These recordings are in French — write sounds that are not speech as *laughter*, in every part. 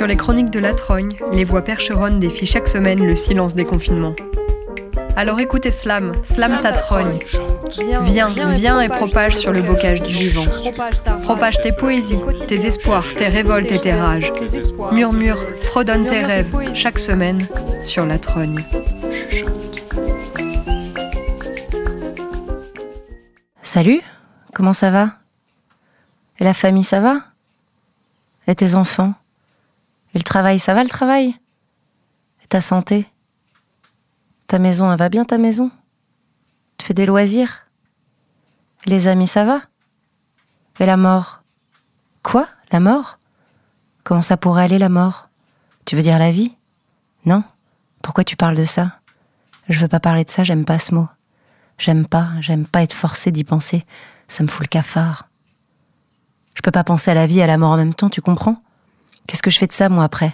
Sur les chroniques de la Trogne, les voix percheronnes défient chaque semaine le silence des confinements. Alors écoutez Slam, Slam ta trogne. Viens, viens et propage sur le bocage du vivant. Propage tes poésies, tes espoirs, tes révoltes et tes rages. Murmure, fredonne tes rêves, chaque semaine, sur la trogne. Salut, comment ça va? Et la famille, ça va? Et tes enfants? Et le travail, ça va le travail? Et ta santé? Ta maison, elle va bien ta maison? Tu fais des loisirs? Les amis, ça va? Et la mort? Quoi? La mort? Comment ça pourrait aller la mort? Tu veux dire la vie? Non? Pourquoi tu parles de ça? Je veux pas parler de ça, j'aime pas ce mot. J'aime pas, j'aime pas être forcé d'y penser. Ça me fout le cafard. Je peux pas penser à la vie et à la mort en même temps, tu comprends? Qu'est-ce que je fais de ça, moi, après?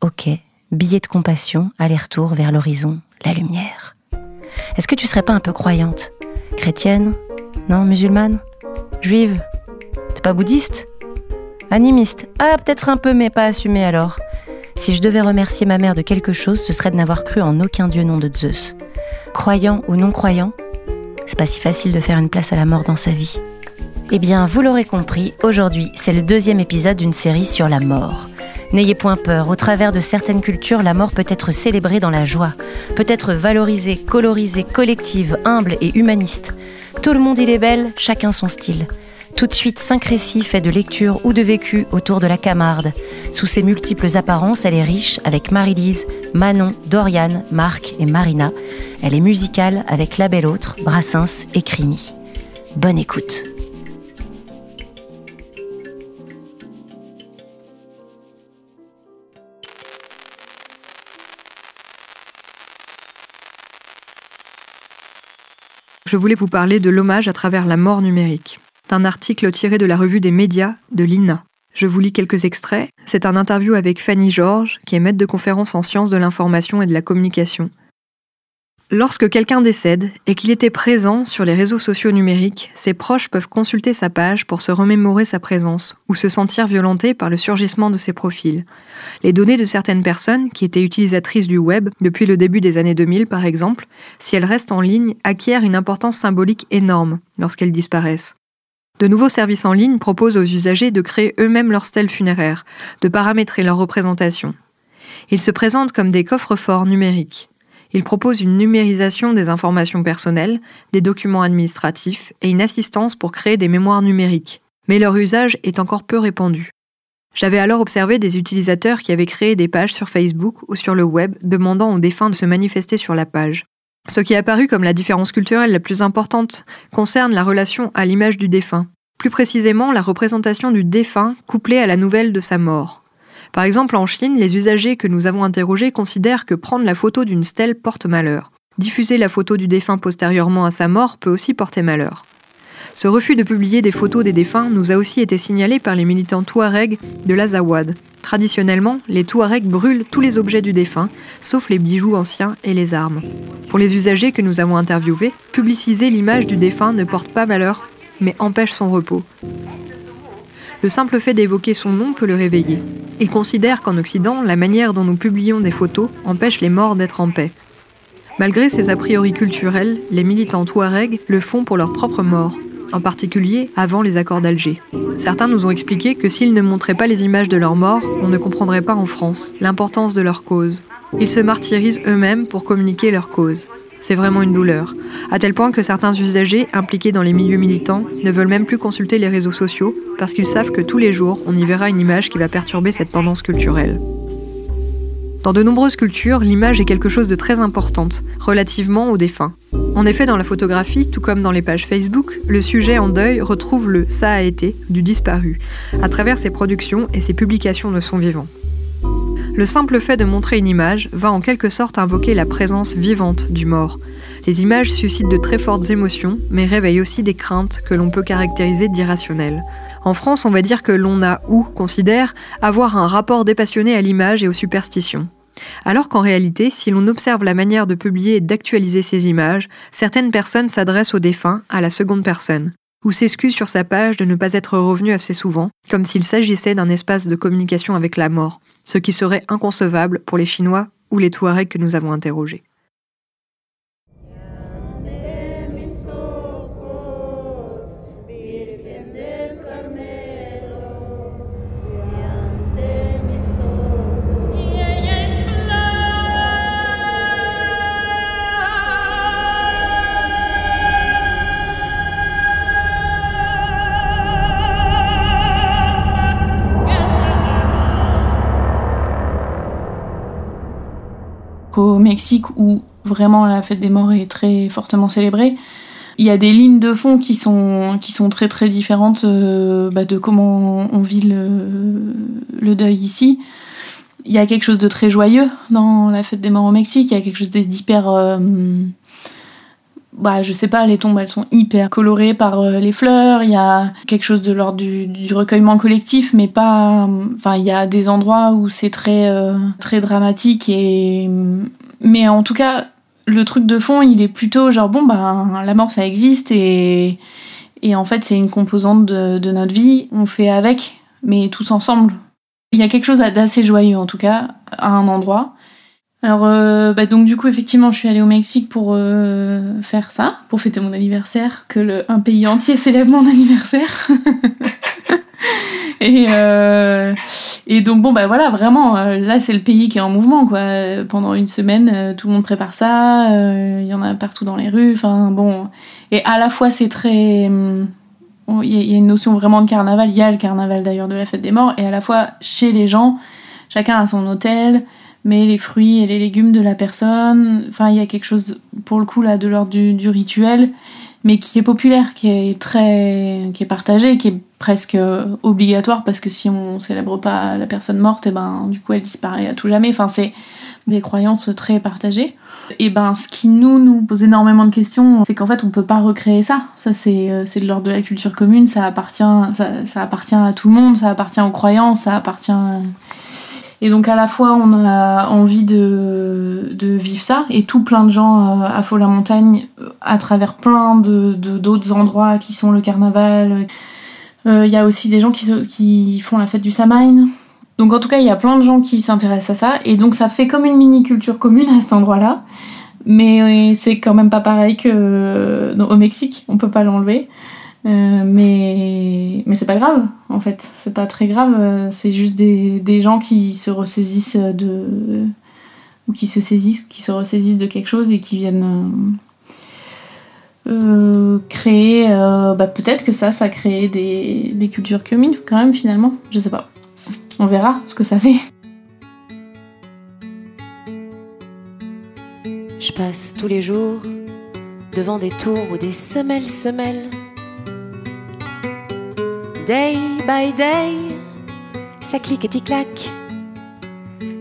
Ok, billet de compassion, aller-retour vers l'horizon, la lumière. Est-ce que tu serais pas un peu croyante? Chrétienne? Non, musulmane? Juive? T'es pas bouddhiste? Animiste? Ah, peut-être un peu, mais pas assumé alors. Si je devais remercier ma mère de quelque chose, ce serait de n'avoir cru en aucun dieu nom de Zeus. Croyant ou non croyant, c'est pas si facile de faire une place à la mort dans sa vie. Eh bien, vous l'aurez compris, aujourd'hui, c'est le deuxième épisode d'une série sur la mort. N'ayez point peur, au travers de certaines cultures, la mort peut être célébrée dans la joie, peut être valorisée, colorisée, collective, humble et humaniste. Tout le monde il est belle, chacun son style. Tout de suite, cinq récits faits de lecture ou de vécu autour de la Camarde. Sous ses multiples apparences, elle est riche avec Marie-Lise, Manon, Doriane, Marc et Marina. Elle est musicale avec La Belle Autre, Brassens et Crimi. Bonne écoute. Je voulais vous parler de l'hommage à travers la mort numérique un article tiré de la revue des médias de l'INA. Je vous lis quelques extraits. C'est un interview avec Fanny Georges, qui est maître de conférence en sciences de l'information et de la communication. Lorsque quelqu'un décède et qu'il était présent sur les réseaux sociaux numériques, ses proches peuvent consulter sa page pour se remémorer sa présence ou se sentir violentés par le surgissement de ses profils. Les données de certaines personnes, qui étaient utilisatrices du web depuis le début des années 2000 par exemple, si elles restent en ligne, acquièrent une importance symbolique énorme lorsqu'elles disparaissent. De nouveaux services en ligne proposent aux usagers de créer eux-mêmes leur stèle funéraire, de paramétrer leur représentation. Ils se présentent comme des coffres-forts numériques. Ils proposent une numérisation des informations personnelles, des documents administratifs et une assistance pour créer des mémoires numériques. Mais leur usage est encore peu répandu. J'avais alors observé des utilisateurs qui avaient créé des pages sur Facebook ou sur le web demandant aux défunts de se manifester sur la page. Ce qui est apparu comme la différence culturelle la plus importante concerne la relation à l'image du défunt, plus précisément la représentation du défunt couplée à la nouvelle de sa mort. Par exemple, en Chine, les usagers que nous avons interrogés considèrent que prendre la photo d'une stèle porte malheur. Diffuser la photo du défunt postérieurement à sa mort peut aussi porter malheur. Ce refus de publier des photos des défunts nous a aussi été signalé par les militants touaregs de l'Azawad. Traditionnellement, les Touaregs brûlent tous les objets du défunt, sauf les bijoux anciens et les armes. Pour les usagers que nous avons interviewés, publiciser l'image du défunt ne porte pas malheur, mais empêche son repos. Le simple fait d'évoquer son nom peut le réveiller. Ils considèrent qu'en Occident, la manière dont nous publions des photos empêche les morts d'être en paix. Malgré ces a priori culturels, les militants touaregs le font pour leur propre mort, en particulier avant les accords d'Alger. Certains nous ont expliqué que s'ils ne montraient pas les images de leurs morts, on ne comprendrait pas en France l'importance de leur cause. Ils se martyrisent eux-mêmes pour communiquer leur cause. C'est vraiment une douleur, à tel point que certains usagers impliqués dans les milieux militants ne veulent même plus consulter les réseaux sociaux parce qu'ils savent que tous les jours, on y verra une image qui va perturber cette tendance culturelle. Dans de nombreuses cultures, l'image est quelque chose de très importante, relativement aux défunts. En effet, dans la photographie, tout comme dans les pages Facebook, le sujet en deuil retrouve le ça a été du disparu, à travers ses productions et ses publications de son vivant. Le simple fait de montrer une image va en quelque sorte invoquer la présence vivante du mort. Les images suscitent de très fortes émotions, mais réveillent aussi des craintes que l'on peut caractériser d'irrationnelles. En France, on va dire que l'on a ou considère avoir un rapport dépassionné à l'image et aux superstitions. Alors qu'en réalité, si l'on observe la manière de publier et d'actualiser ces images, certaines personnes s'adressent aux défunts à la seconde personne. ou s'excuse sur sa page de ne pas être revenu assez souvent, comme s'il s'agissait d'un espace de communication avec la mort, ce qui serait inconcevable pour les Chinois ou les Touaregs que nous avons interrogés. Au Mexique où vraiment la fête des morts est très fortement célébrée. Il y a des lignes de fond qui sont, qui sont très très différentes euh, bah, de comment on vit le, deuil ici. Il y a quelque chose de très joyeux dans la fête des morts au Mexique, il y a quelque chose d'hyper... Euh, bah, je sais pas, les tombes elles sont hyper colorées par euh, les fleurs, il y a quelque chose de l'ordre du, recueillement collectif, mais pas. Enfin, il y a des endroits où c'est très, euh, très dramatique et. Mais en tout cas, le truc de fond, il est plutôt genre, bon, bah, la mort ça existe et. Et en fait, c'est une composante de notre vie, on fait avec, mais tous ensemble. Il y a quelque chose d'assez joyeux en tout cas, à un endroit. Alors, euh, bah, donc du coup, effectivement, je suis allée au Mexique pour euh, faire ça, pour fêter mon anniversaire, que le, un pays entier célèbre mon anniversaire. *laughs* et, euh, et donc, bon, bah voilà, vraiment, là, c'est le pays qui est en mouvement, quoi. Pendant une semaine, tout le monde prépare ça, il y en a partout dans les rues, enfin, bon. Et à la fois, c'est très... Hum, il y a une notion vraiment de carnaval, il y a le carnaval d'ailleurs de la fête des morts, et à la fois, chez les gens, chacun a son hôtel, mais les fruits et les légumes de la personne. Enfin, il y a quelque chose, pour le coup, là, de l'ordre du, rituel, mais qui est populaire, qui est très. qui est partagé, qui est presque obligatoire, parce que si on célèbre pas la personne morte, et eh ben, du coup, elle disparaît à tout jamais. Enfin, c'est des croyances très partagées. Et ben, ce qui nous, nous pose énormément de questions, c'est qu'en fait, on peut pas recréer ça. Ça, c'est, c'est de l'ordre de la culture commune, ça appartient, ça appartient à tout le monde, ça appartient aux croyances, ça appartient et donc à la fois on a envie de, vivre ça et tout plein de gens euh, à Faux la Montagne euh, à travers plein de d'autres endroits qui sont le carnaval. Il euh, y a aussi des gens qui, qui font la fête du Samhain. Donc en tout cas il y a plein de gens qui s'intéressent à ça et donc ça fait comme une mini culture commune à cet endroit-là. Mais c'est quand même pas pareil que au Mexique, on peut pas l'enlever. Euh, mais mais c'est pas grave, en fait. C'est pas très grave. Euh, c'est juste des, des, gens qui se ressaisissent de. ou qui se saisissent, qui se ressaisissent de quelque chose et qui viennent. Euh, créer. bah, peut-être que ça, ça crée des, des cultures communes, quand même, finalement. Je sais pas. On verra ce que ça fait. Je passe tous les jours devant des tours ou des semelles semelles Day by day, ça clique et claque.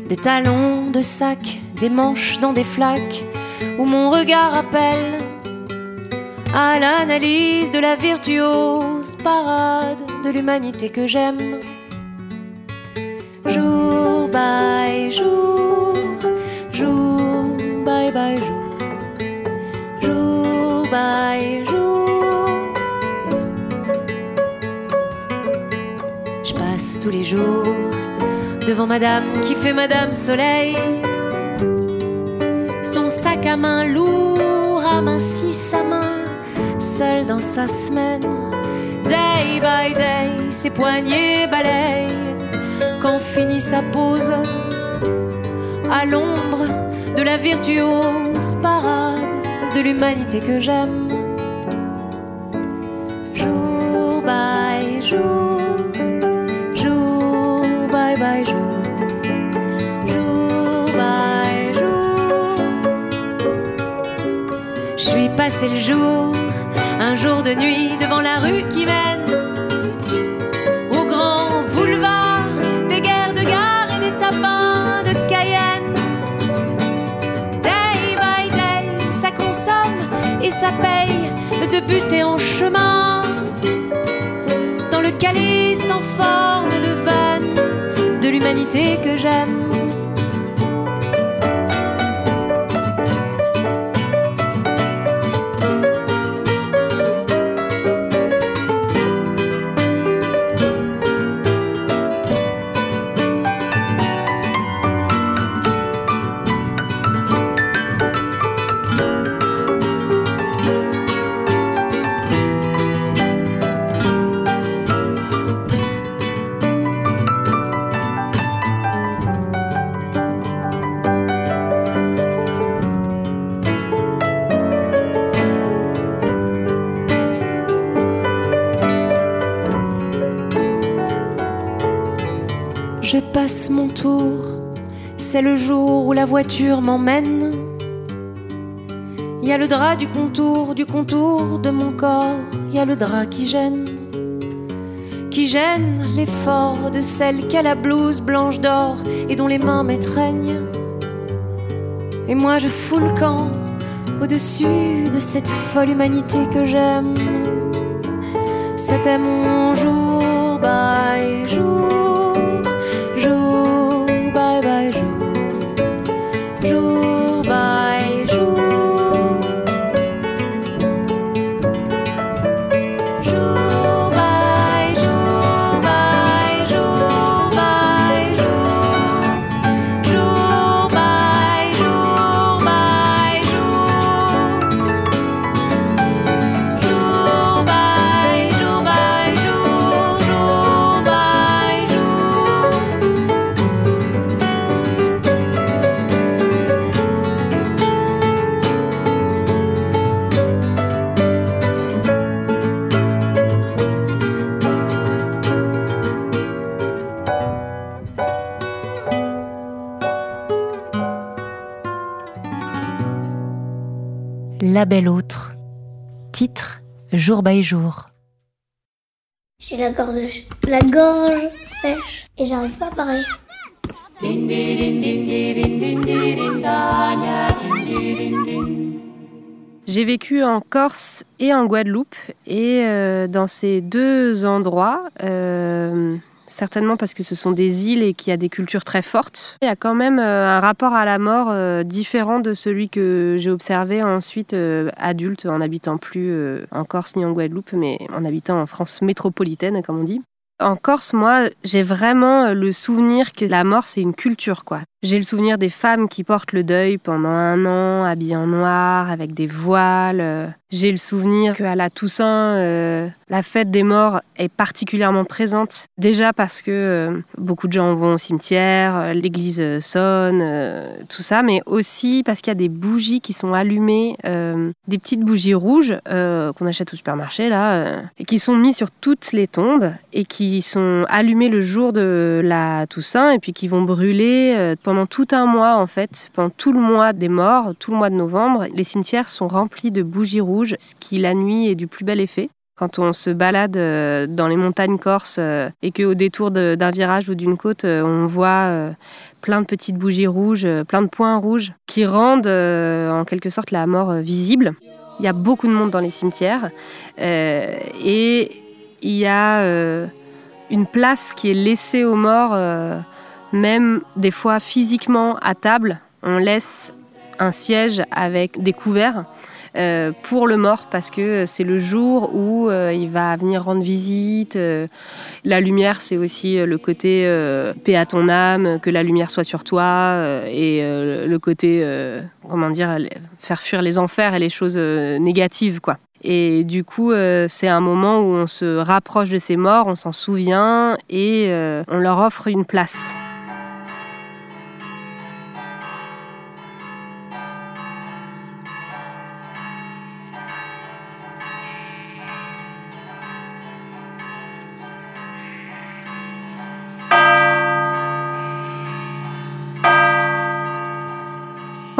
Des talons de sac, des manches dans des flaques, où mon regard appelle à l'analyse de la virtuose parade de l'humanité que j'aime. Jour by jour tous les jours devant Madame qui fait Madame Soleil. Son sac à main lourd amincit sa main, seule dans sa semaine. Day by day, ses poignets balayent quand finit sa pause à l'ombre de la virtuose parade de l'humanité que j'aime. Passer le jour, un jour de nuit devant la rue qui mène au grand boulevard des guerres de gare et des tapins de Cayenne. Day by day, ça consomme et ça paye de buter en chemin dans le calice en forme de veine de l'humanité que j'aime. Mon tour. C'est le jour où la voiture m'emmène. Il y a le drap du contour, du contour de mon corps. Il y a le drap qui gêne, qui gêne l'effort de celle qui a la blouse blanche d'or et dont les mains m'étreignent. Et moi je fous le camp au-dessus de cette folle humanité que j'aime. C'était mon jour by jour La belle autre. Titre Jour by jour. J'ai la gorge, la gorge sèche et j'arrive pas à parler. J'ai vécu en Corse et en Guadeloupe et euh, dans ces deux endroits, euh, certainement parce que ce sont des îles et qu'il y a des cultures très fortes, il y a quand même euh, un rapport à la mort euh, différent de celui que j'ai observé ensuite euh, adulte en habitant plus en Corse ni en Guadeloupe, mais en habitant en France métropolitaine, comme on dit. En Corse, moi, j'ai vraiment le souvenir que la mort, c'est une culture, quoi. J'ai le souvenir des femmes qui portent le deuil pendant un an, habillées en noir, avec des voiles. euh. J'ai le souvenir qu'à la Toussaint, euh, la fête des morts est particulièrement présente. Déjà parce que euh, beaucoup de gens vont au cimetière, l'église sonne, tout ça, mais aussi parce qu'il y a des bougies qui sont allumées, des petites bougies rouges qu'on achète au supermarché, là, et qui sont mises sur toutes les tombes et qui sont allumées le jour de la Toussaint et puis qui vont brûler euh, pendant tout un mois, en fait, pendant tout le mois des morts, tout le mois de novembre. Les cimetières sont remplis de bougies rouges, ce qui la nuit est du plus bel effet. Quand on se balade euh, dans les montagnes corses euh, et qu'au détour d'un virage ou d'une côte, euh, on voit plein de petites bougies rouges, plein de points rouges qui rendent en quelque sorte la mort visible. Il y a beaucoup de monde dans les cimetières et il y a une place qui est laissée aux morts, même des fois physiquement à table. On laisse un siège avec des couverts euh, pour le mort parce que c'est le jour où euh, il va venir rendre visite. euh, la lumière, c'est aussi le côté paix à ton âme, que la lumière soit sur toi et le côté, comment dire, faire fuir les enfers et les choses négatives, quoi. Et du coup, c'est un moment où on se rapproche de ces morts, on s'en souvient et on leur offre une place.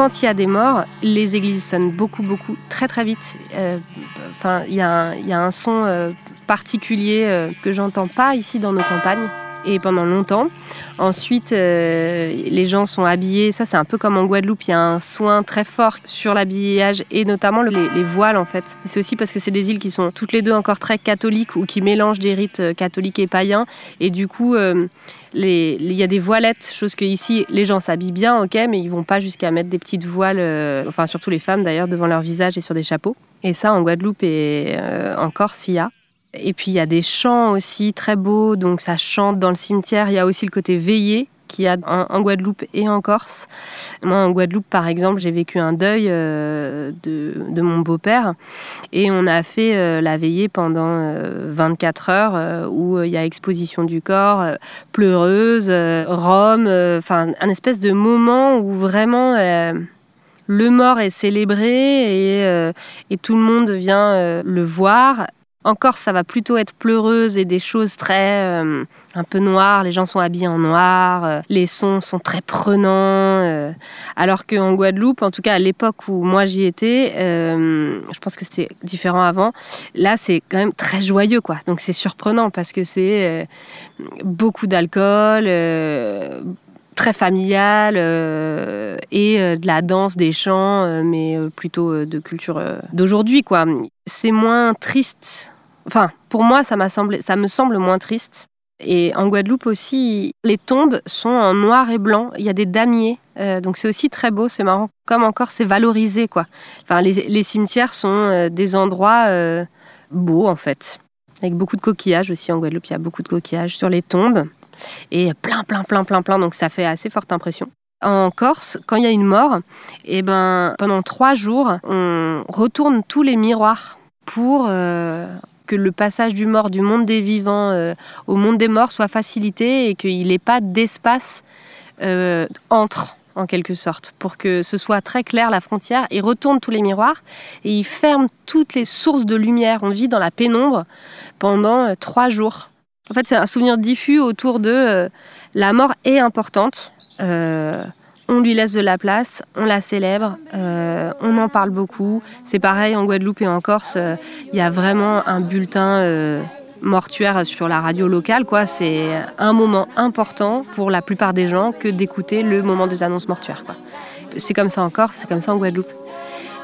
Quand il y a des morts, les églises sonnent beaucoup, beaucoup, très, très vite. Euh, Enfin, il y, a un- son euh, particulier euh, que j'entends pas ici dans nos campagnes et pendant longtemps. Ensuite, euh, les gens sont habillés. Ça, c'est un peu comme en Guadeloupe. Il y a un soin très fort sur l'habillage et notamment les, les voiles en fait. C'est aussi parce que c'est des îles qui sont toutes les deux encore très catholiques ou qui mélangent des rites euh, catholiques et païens. Et du coup, euh, il y a des voilettes, chose que ici les gens s'habillent bien, ok, mais ils vont pas jusqu'à mettre des petites voiles, enfin surtout les femmes d'ailleurs, devant leur visage et sur des chapeaux. Et ça, en Guadeloupe et en Corse, il y a. Et puis il y a des chants aussi très beaux, donc ça chante dans le cimetière. Il y a aussi le côté veillé qu'il y a en, Guadeloupe et en Corse. Moi, en Guadeloupe, par exemple, j'ai vécu un deuil euh, de, mon beau-père et on a fait euh, la veillée pendant euh, 24 heures euh, où euh, il y a exposition du corps, pleureuse, rhum, enfin un espèce de moment où vraiment le mort est célébré et, tout le monde vient le voir. En Corse, ça va plutôt être pleureuse et des choses très euh, un peu noires. Les gens sont habillés en noir, euh, les sons sont très prenants. Euh, alors qu'en Guadeloupe, en tout cas à l'époque où moi j'y étais, je pense que c'était différent avant. Là, c'est quand même très joyeux, quoi. Donc c'est surprenant parce que c'est beaucoup d'alcool très familial et de la danse, des chants, mais plutôt de culture d'aujourd'hui, quoi. C'est moins triste Enfin, pour moi, ça, me semble moins triste. Et en Guadeloupe aussi, les tombes sont en noir et blanc. Il y a des damiers, euh, donc c'est aussi très beau, c'est marrant. Comme encore, c'est valorisé, quoi. Enfin, les, cimetières sont euh, des endroits euh, beaux, en fait. Avec beaucoup de coquillages aussi en Guadeloupe, il y a beaucoup de coquillages sur les tombes. Et plein, plein, plein, plein, plein, donc ça fait assez forte impression. En Corse, quand il y a une mort, et eh ben, pendant trois jours, on retourne tous les miroirs pour que le passage du mort du monde des vivants euh, au monde des morts soit facilité et qu'il n'ait pas d'espace euh, entre en quelque sorte, pour que ce soit très clair la frontière. Il retourne tous les miroirs et il ferme toutes les sources de lumière. On vit dans la pénombre pendant euh, trois jours. En fait, c'est un souvenir diffus autour de la mort est importante on lui laisse de la place, on la célèbre, euh, on en parle beaucoup. C'est pareil en Guadeloupe et en Corse, euh, il y a vraiment un bulletin euh, mortuaire sur la radio locale. Quoi. C'est un moment important pour la plupart des gens que d'écouter le moment des annonces mortuaires. C'est comme ça en Corse, c'est comme ça en Guadeloupe.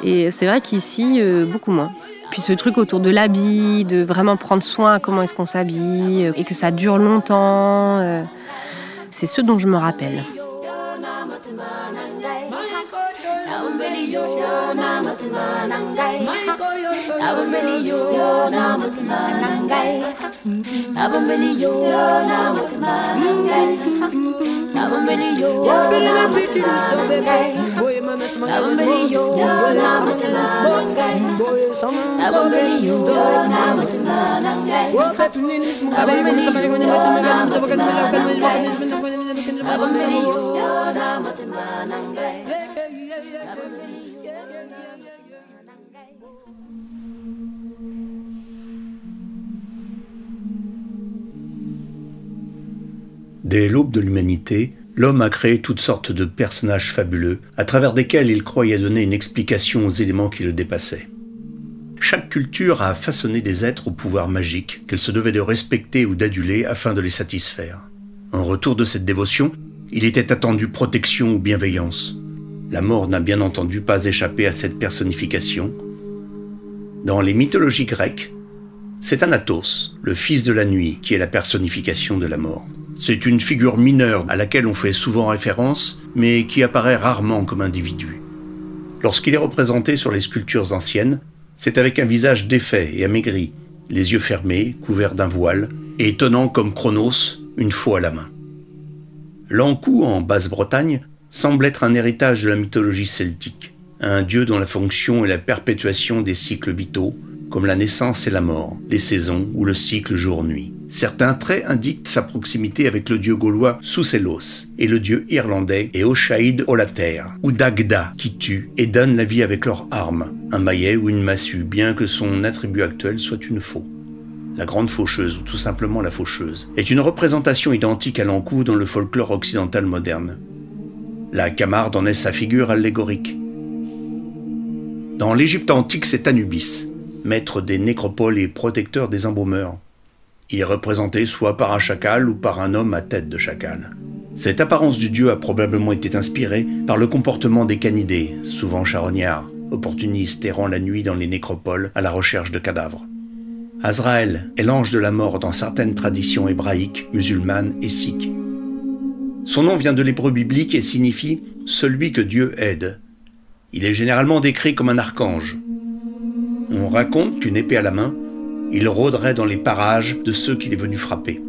Et c'est vrai qu'ici, beaucoup moins. Puis ce truc autour de l'habit, de vraiment prendre soin comment est-ce qu'on s'habille, et que ça dure longtemps, c'est ce dont je me rappelle. Thank you. yo na mutmanangai yo na mutmanangai yo na mutmanangai yo na mutmanangai yo na mutmanangai yo na mutmanangai yo na mutmanangai Dès l'aube de l'humanité, l'homme a créé toutes sortes de personnages fabuleux, à travers desquels il croyait donner une explication aux éléments qui le dépassaient. Chaque culture a façonné des êtres au pouvoir magique qu'elle se devait de respecter ou d'aduler afin de les satisfaire. En retour de cette dévotion, il était attendu protection ou bienveillance. La mort n'a bien entendu pas échappé à cette personnification. Dans les mythologies grecques, c'est Anatos, le fils de la nuit, qui est la personnification de la mort. C'est une figure mineure à laquelle on fait souvent référence, mais qui apparaît rarement comme individu. Lorsqu'il est représenté sur les sculptures anciennes, c'est avec un visage défait et amaigri, les yeux fermés, couverts d'un voile, et étonnant comme Chronos, une faux à la main. L'Ankou, en Basse-Bretagne, semble être un héritage de la mythologie celtique, un dieu dont la fonction est la perpétuation des cycles vitaux, comme la naissance et la mort, les saisons ou le cycle jour-nuit. Certains traits indiquent sa proximité avec le dieu gaulois Souselos et le dieu irlandais Eoshaid Olater, ou Dagda, qui tue et donne la vie avec leurs armes, un maillet ou une massue, bien que son attribut actuel soit une faux. La grande faucheuse, ou tout simplement la faucheuse, est une représentation identique à l'encou dans le folklore occidental moderne. La Camarde en est sa figure allégorique. Dans l'Égypte antique, c'est Anubis, maître des nécropoles et protecteur des embaumeurs. Il est représenté soit par un chacal ou par un homme à tête de chacal. Cette apparence du dieu a probablement été inspirée par le comportement des canidés, souvent charognards, opportunistes errant la nuit dans les nécropoles à la recherche de cadavres. Azraël est l'ange de la mort dans certaines traditions hébraïques, musulmanes et sikhes. Son nom vient de l'hébreu biblique et signifie celui que Dieu aide. Il est généralement décrit comme un archange, on raconte qu'une épée à la main, il rôderait dans les parages de ceux qu'il est venu frapper.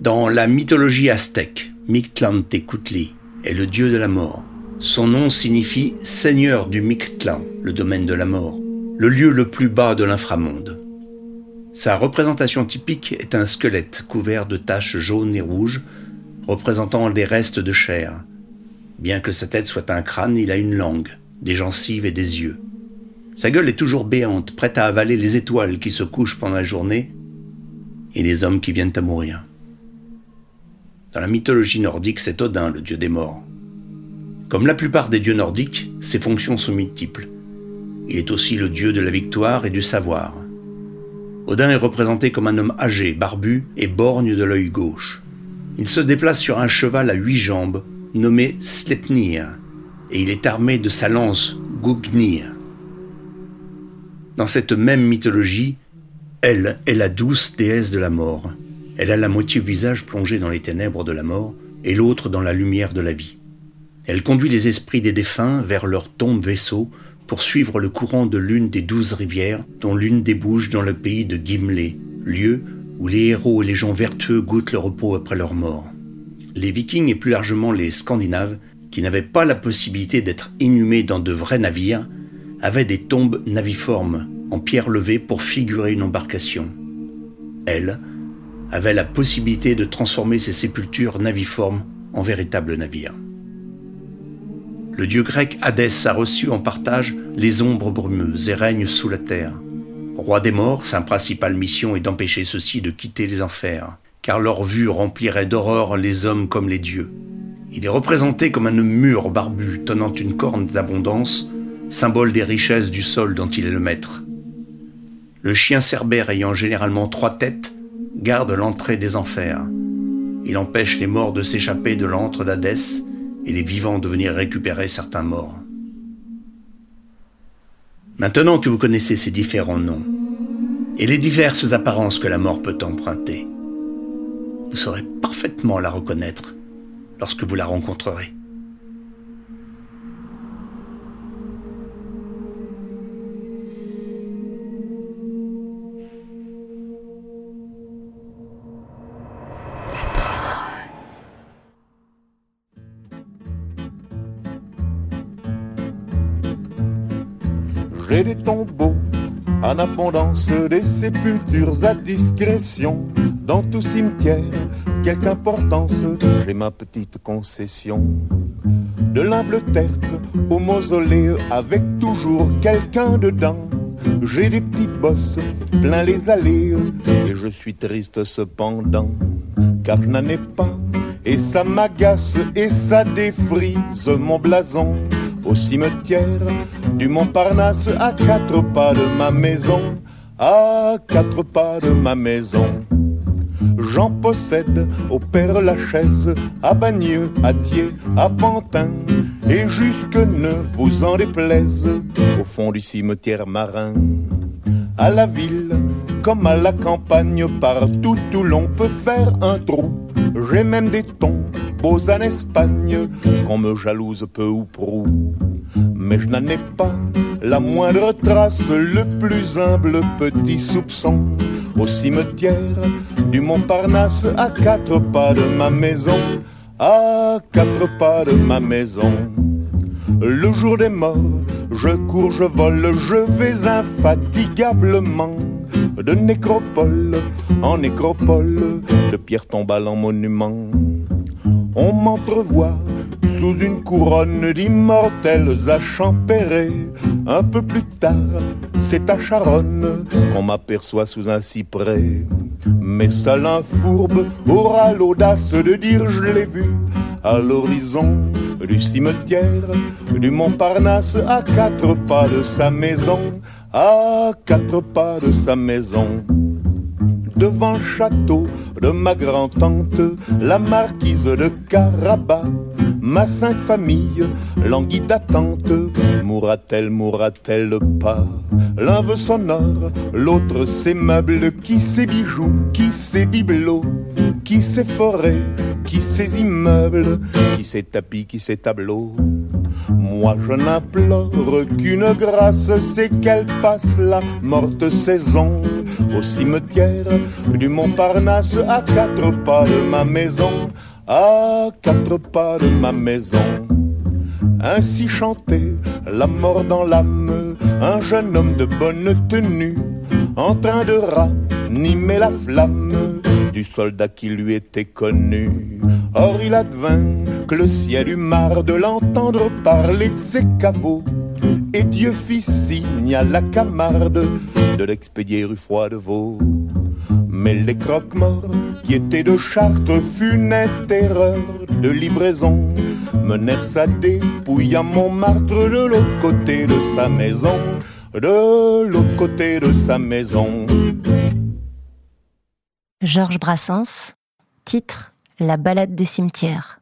Dans la mythologie aztèque, Mictlantecutli est le dieu de la mort. Son nom signifie Seigneur du Mictlan, le domaine de la mort, le lieu le plus bas de l'inframonde. Sa représentation typique est un squelette couvert de taches jaunes et rouges, représentant des restes de chair. Bien que sa tête soit un crâne, il a une langue, des gencives et des yeux. Sa gueule est toujours béante, prête à avaler les étoiles qui se couchent pendant la journée et les hommes qui viennent à mourir. Dans la mythologie nordique, c'est Odin, le dieu des morts. Comme la plupart des dieux nordiques, ses fonctions sont multiples. Il est aussi le dieu de la victoire et du savoir. Odin est représenté comme un homme âgé, barbu et borgne de l'œil gauche. Il se déplace sur un cheval à huit jambes, nommé Sleipnir, et il est armé de sa lance Gugnir. Dans cette même mythologie, elle est la douce déesse de la mort. Elle a la moitié visage plongé dans les ténèbres de la mort et l'autre dans la lumière de la vie. Elle conduit les esprits des défunts vers leur tombe vaisseau pour suivre le courant de l'une des douze rivières dont l'une débouche dans le pays de Gimle, lieu où les héros et les gens vertueux goûtent le repos après leur mort. Les vikings et plus largement les scandinaves, qui n'avaient pas la possibilité d'être inhumés dans de vrais navires, avaient des tombes naviformes en pierre levée pour figurer une embarcation. Elle avait la possibilité de transformer ces sépultures naviformes en véritables navires. Le dieu grec Hadès a reçu en partage les ombres brumeuses et règne sous la terre. Roi des morts, sa principale mission est d'empêcher ceux-ci de quitter les enfers, car leur vue remplirait d'horreur les hommes comme les dieux. Il est représenté comme un mur barbu tenant une corne d'abondance, symbole des richesses du sol dont il est le maître. Le chien cerbère ayant généralement trois têtes garde l'entrée des enfers. Il empêche les morts de s'échapper de l'antre d'Hadès et les vivants de venir récupérer certains morts. Maintenant que vous connaissez ces différents noms et les diverses apparences que la mort peut emprunter, vous saurez parfaitement la reconnaître lorsque vous la rencontrerez. J'ai des tombeaux en abondance, des sépultures à discrétion. Dans tout cimetière, quelque importance, j'ai ma petite concession. De l'humble tertre au mausolée, avec toujours quelqu'un dedans. J'ai des petites bosses plein les allées, et je suis triste cependant, car je n'en ai pas. Et ça m'agace et ça défrise mon blason au cimetière du Montparnasse à quatre pas de ma maison, à quatre pas de ma maison. J'en possède au Père Lachaise, à Bagneux, à Thiers, à Pantin, et jusque ne vous en déplaise, au fond du cimetière marin. À la ville, comme à la campagne, partout où l'on peut faire un trou, j'ai même des tons beaux en Espagne, qu'on me jalouse peu ou prou. Mais je n'en ai pas la moindre trace, le plus humble petit soupçon. Au cimetière du Montparnasse, à quatre pas de ma maison, à quatre pas de ma maison. Le jour des morts, je cours, je vole, je vais infatigablement de nécropole en nécropole, de pierre tombale en monument on m'entrevoit sous une couronne d'immortels à. Un peu plus tard, c'est à Charonne qu'on m'aperçoit sous un cyprès. Mais seul un fourbe aura l'audace de dire je l'ai vu à l'horizon du cimetière du Montparnasse à quatre pas de sa maison, à quatre pas de sa maison devant le château de ma grand-tante, la marquise de Carabas. Ma sainte famille, languie d'attente, mourra-t-elle, mourra-t-elle pas? L'un veut son or, l'autre ses meubles, qui ses bijoux, qui ses bibelots, qui ses forêts, qui ses immeubles, qui ses tapis, qui ses tableaux? Moi je n'implore qu'une grâce, c'est qu'elle passe la morte saison au cimetière du Montparnasse à quatre pas de ma maison, à quatre pas de ma maison. Ainsi chantait la mort dans l'âme, un jeune homme de bonne tenue, en train de ranimer la flamme du soldat qui lui était connu. Or il advint que le ciel eut marre de l'entendre parler de ses caveaux et Dieu fit signe à la camarde de l'expédier rue Froidevaux. Mais les croque-morts qui étaient de Chartres, funeste erreur de livraison, menèrent sa dépouille à Montmartre de l'autre côté de sa maison, de l'autre côté de sa maison. Georges Brassens, titre La balade des cimetières.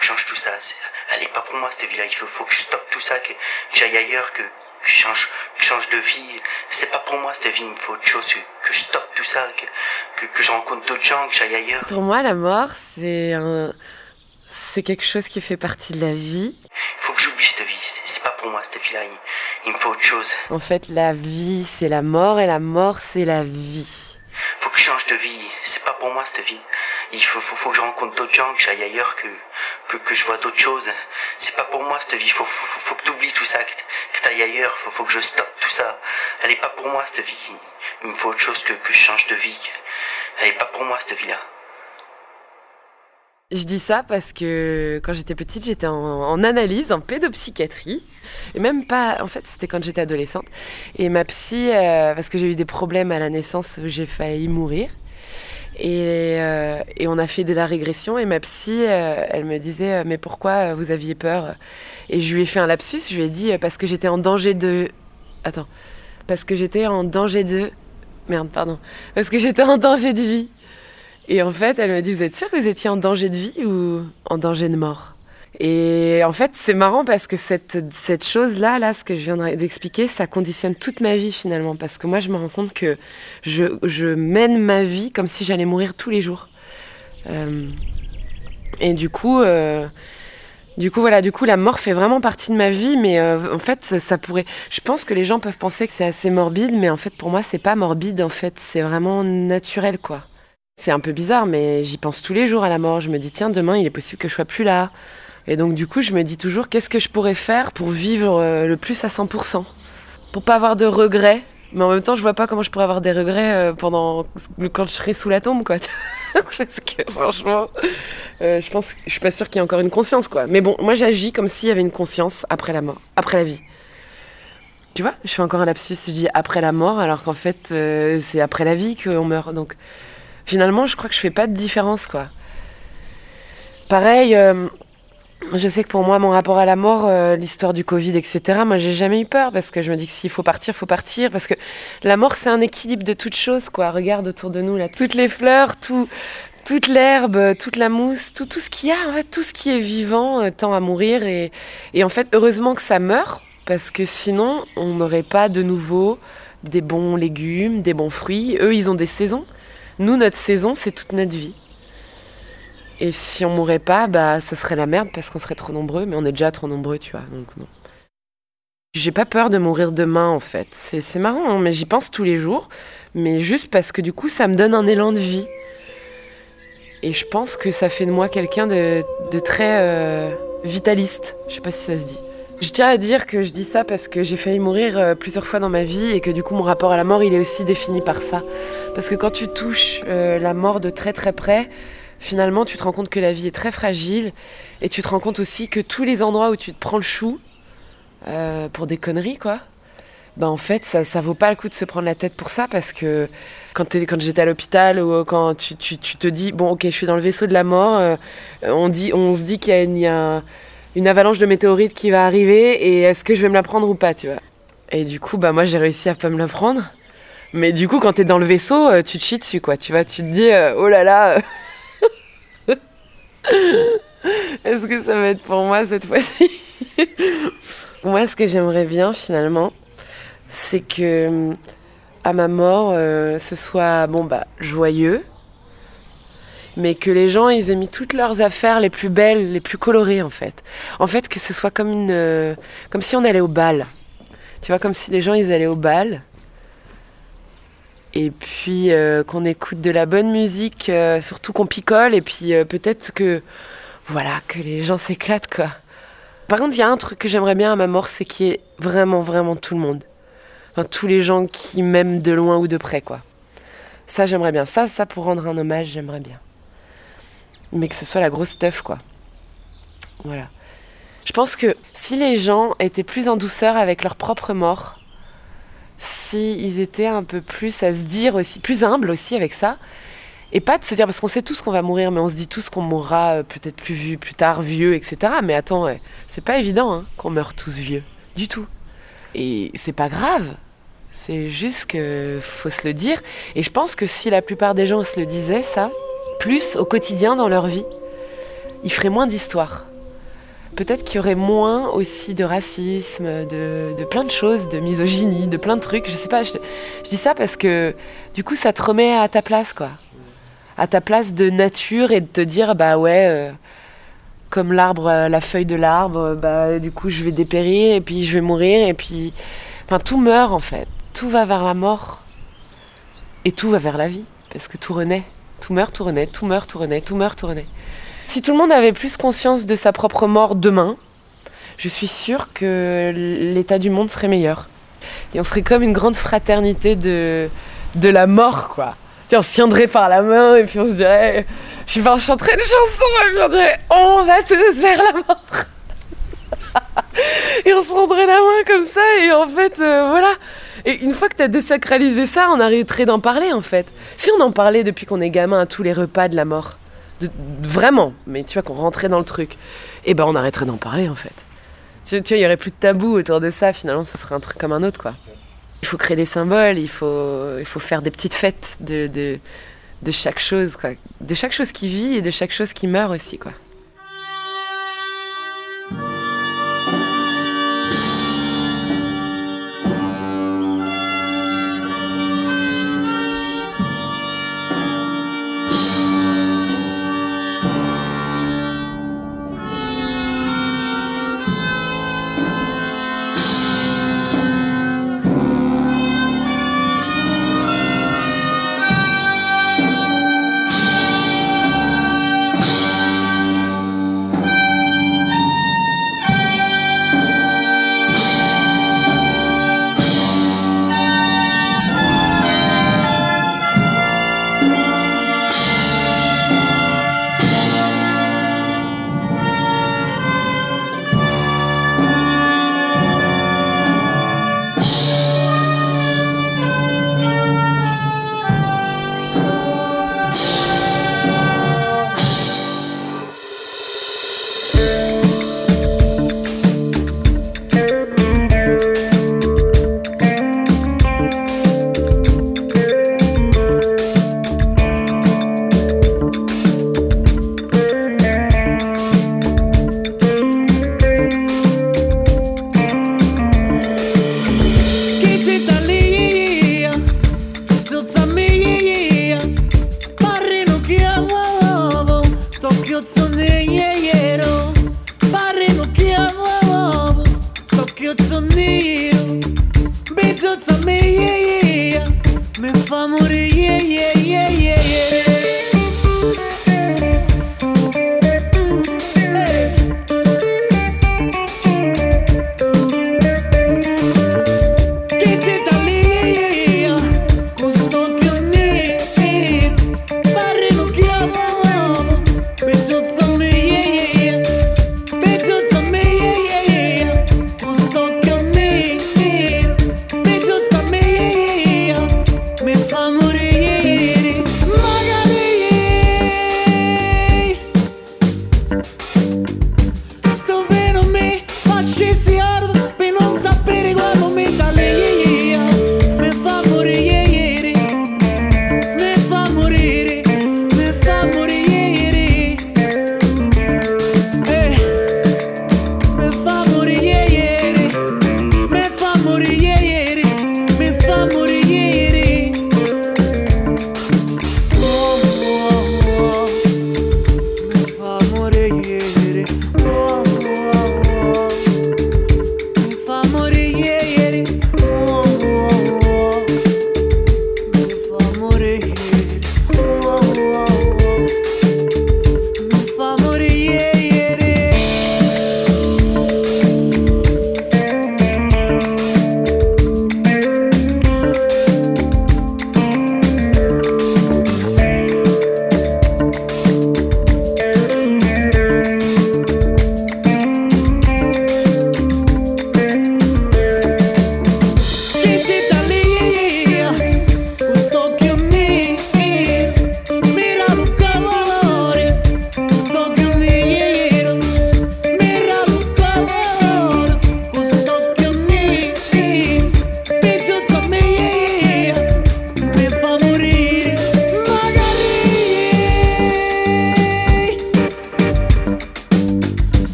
change tout ça. Elle est pas pour moi cette vie-là. Il faut, faut que je stoppe tout ça, que j'aille ailleurs, que, que je change, que je change de vie. C'est pas pour moi cette vie. Il me faut autre chose, que, que je stoppe tout ça, que, que, que je rencontre d'autres gens, que j'aille ailleurs. Pour moi, la mort, c'est un... c'est quelque chose qui fait partie de la vie. Il faut que j'oublie cette vie. C'est- C'est pas pour moi cette vie-là. Il, il me faut autre chose. En fait, la vie, c'est la mort et la mort, c'est la vie. Faut que je change de vie. C'est pas pour moi cette vie. Il faut, que je rencontre d'autres gens, que j'aille ailleurs, que, que, je vois d'autres choses. C'est pas pour moi cette vie. Faut, faut, que t'oublies tout ça, que, que t'ailles ailleurs. Faut, faut que je stoppe tout ça. Elle est pas pour moi cette vie. Il me faut autre chose que, que je change de vie. Elle est pas pour moi cette vie-là. Je dis ça parce que quand j'étais petite, j'étais en, analyse, en pédopsychiatrie. Et même pas, en fait, c'était quand j'étais adolescente. Et ma psy, euh, parce que j'ai eu des problèmes à la naissance j'ai failli mourir. Et, euh, et on a fait de la régression. Et ma psy, euh, elle me disait euh, Mais pourquoi vous aviez peur? Et je lui ai fait un lapsus. Je lui ai dit Parce que j'étais en danger de. Attends. Parce que j'étais en danger de. Merde, pardon. Parce que j'étais en danger de vie. Et en fait, elle m'a dit, vous êtes sûr que vous étiez en danger de vie ou en danger de mort? Et en fait, c'est marrant parce que cette, cette chose-là, là, ce que je viens d'expliquer, ça conditionne toute ma vie finalement. Parce que moi, je me rends compte que je, je mène ma vie comme si j'allais mourir tous les jours. Euh, et du coup, euh, du coup, voilà, du coup, la mort fait vraiment partie de ma vie, mais euh, en fait, ça, pourrait. Je pense que les gens peuvent penser que c'est assez morbide, mais en fait, pour moi, c'est pas morbide. En fait, c'est vraiment naturel, quoi. C'est un peu bizarre, mais j'y pense tous les jours à la mort. Je me dis, tiens, demain, il est possible que je sois plus là. Et donc, du coup, je me dis toujours, qu'est-ce que je pourrais faire pour vivre euh, le plus à 100% Pour pas avoir de regrets. Mais en même temps, je vois pas comment je pourrais avoir des regrets euh, pendant quand je serai sous la tombe, quoi. *laughs* Parce que franchement, euh, je pense, je suis pas sûre qu'il y ait encore une conscience, quoi. Mais bon, moi, j'agis comme s'il y avait une conscience après la mort, après la vie. Tu vois, je fais encore un lapsus, je dis après la mort, alors qu'en fait, c'est après la vie qu'on meurt. Donc, finalement, je crois que je fais pas de différence, quoi. Pareil, je sais que pour moi, mon rapport à la mort, euh, l'histoire du Covid, etc., moi, j'ai jamais eu peur parce que je me dis que s'il faut partir, faut partir. Parce que la mort, c'est un équilibre de toutes choses, quoi. Regarde autour de nous, là, toutes les fleurs, tout, toute l'herbe, toute la mousse, tout, tout ce qu'il y a, en fait, tout ce qui est vivant euh, tend à mourir. Et, et en fait, heureusement que ça meurt parce que sinon, on n'aurait pas de nouveau des bons légumes, des bons fruits. Eux, ils ont des saisons. Nous, notre saison, c'est toute notre vie. Et si on mourait pas, bah, ce serait la merde parce qu'on serait trop nombreux, mais on est déjà trop nombreux, tu vois. Donc non. J'ai pas peur de mourir demain, en fait. C'est marrant, hein, mais j'y pense tous les jours. Mais juste parce que du coup, ça me donne un élan de vie. Et je pense que ça fait de moi quelqu'un de, de très euh, vitaliste. Je sais pas si ça se dit. Je tiens à dire que je dis ça parce que j'ai failli mourir euh, plusieurs fois dans ma vie et que du coup mon rapport à la mort il est aussi défini par ça. Parce que quand tu touches euh, la mort de très très près, finalement tu te rends compte que la vie est très fragile et tu te rends compte aussi que tous les endroits où tu te prends le chou euh, pour des conneries quoi, ben en fait ça, ça vaut pas le coup de se prendre la tête pour ça parce que quand, quand j'étais à l'hôpital ou quand tu, tu- tu te dis bon ok je suis dans le vaisseau de la mort, euh, on, dit, on se dit qu'il y a, une- une avalanche de météorites qui va arriver et est-ce que je vais me la prendre ou pas tu vois. Et du coup bah moi j'ai réussi à pas me la prendre. Mais du coup quand t'es dans le vaisseau euh, tu te chies dessus quoi, tu vois, tu te dis euh, oh là là. *laughs* Est-ce que ça va être pour moi cette fois-ci *laughs* Moi, ce que j'aimerais bien finalement, c'est que à ma mort, euh, ce soit bon bah joyeux, mais que les gens ils aient mis toutes leurs affaires les plus belles, les plus colorées en fait. En fait, que ce soit comme une, euh, comme si on allait au bal. Tu vois, comme si les gens ils allaient au bal. Et puis euh, qu'on écoute de la bonne musique, euh, surtout qu'on picole, et puis euh, peut-être que voilà, que les gens s'éclatent quoi. Par contre, il y a un truc que j'aimerais bien à ma mort, c'est qu'il y ait vraiment, vraiment tout le monde. Enfin, tous les gens qui m'aiment de loin ou de près, quoi. Ça, j'aimerais bien. Ça, ça, pour rendre un hommage, j'aimerais bien. Mais que ce soit la grosse teuf, quoi. Voilà. Je pense que si les gens étaient plus en douceur avec leur propre mort, si ils étaient un peu plus à se dire aussi, plus humbles aussi avec ça, et pas de se dire, parce qu'on sait tous qu'on va mourir, mais on se dit tous qu'on mourra euh, peut-être plus, plus tard, vieux, etc. Mais attends, c'est pas évident hein, qu'on meurt tous vieux, du tout. Et c'est pas grave, c'est juste que faut se le dire. Et je pense que si la plupart des gens se le disaient, ça, plus au quotidien dans leur vie, ils feraient moins d'histoires. Peut-être qu'il y aurait moins aussi de racisme, de, de plein de choses, de misogynie, de plein de trucs. Je sais pas, je, dis ça parce que du coup, ça te remet à ta place, quoi. À ta place de nature et de te dire, bah ouais, euh, comme l'arbre, euh, la feuille de l'arbre, euh, bah du coup, je vais dépérir et puis je vais mourir et puis. Enfin, tout meurt en fait. Tout va vers la mort. Et tout va vers la vie. Parce que tout renaît. Tout meurt, tout renaît, tout meurt, tout renaît, tout meurt, tout renaît. Si tout le monde avait plus conscience de sa propre mort demain, je suis sûre que l'état du monde serait meilleur. Et on serait comme une grande fraternité de, de la mort, quoi. On se tiendrait par la main et puis on se dirait, je sais pas, on chanterait une chanson et puis on dirait, on va tous vers la mort. *laughs* et on se rendrait la main comme ça et en fait, euh, voilà. Et une fois que tu as désacralisé ça, on arrêterait d'en parler en fait. Si on en parlait depuis qu'on est gamin à tous les repas de la mort, de- vraiment, mais tu vois qu'on rentrait dans le truc, et ben on arrêterait d'en parler en fait. Tu, vois, il y aurait plus de tabou autour de ça, finalement, ça serait un truc comme un autre quoi. Il faut créer des symboles, il faut, il faut faire des petites fêtes de, de, de chaque chose quoi. De chaque chose qui vit et de chaque chose qui meurt aussi quoi.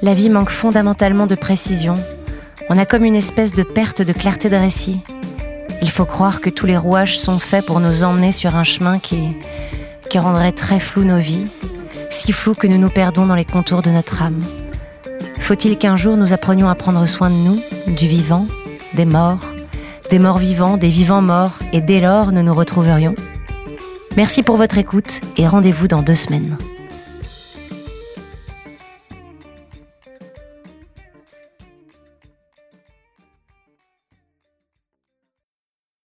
La vie manque fondamentalement de précision. On a comme une espèce de perte de clarté de récit. Il faut croire que tous les rouages sont faits pour nous emmener sur un chemin qui, qui rendrait très flou nos vies, si flou que nous nous perdons dans les contours de notre âme. Faut-il qu'un jour nous apprenions à prendre soin de nous, du vivant, des morts, des morts vivants, des vivants morts, et dès lors nous nous retrouverions? Merci pour votre écoute et rendez-vous dans deux semaines.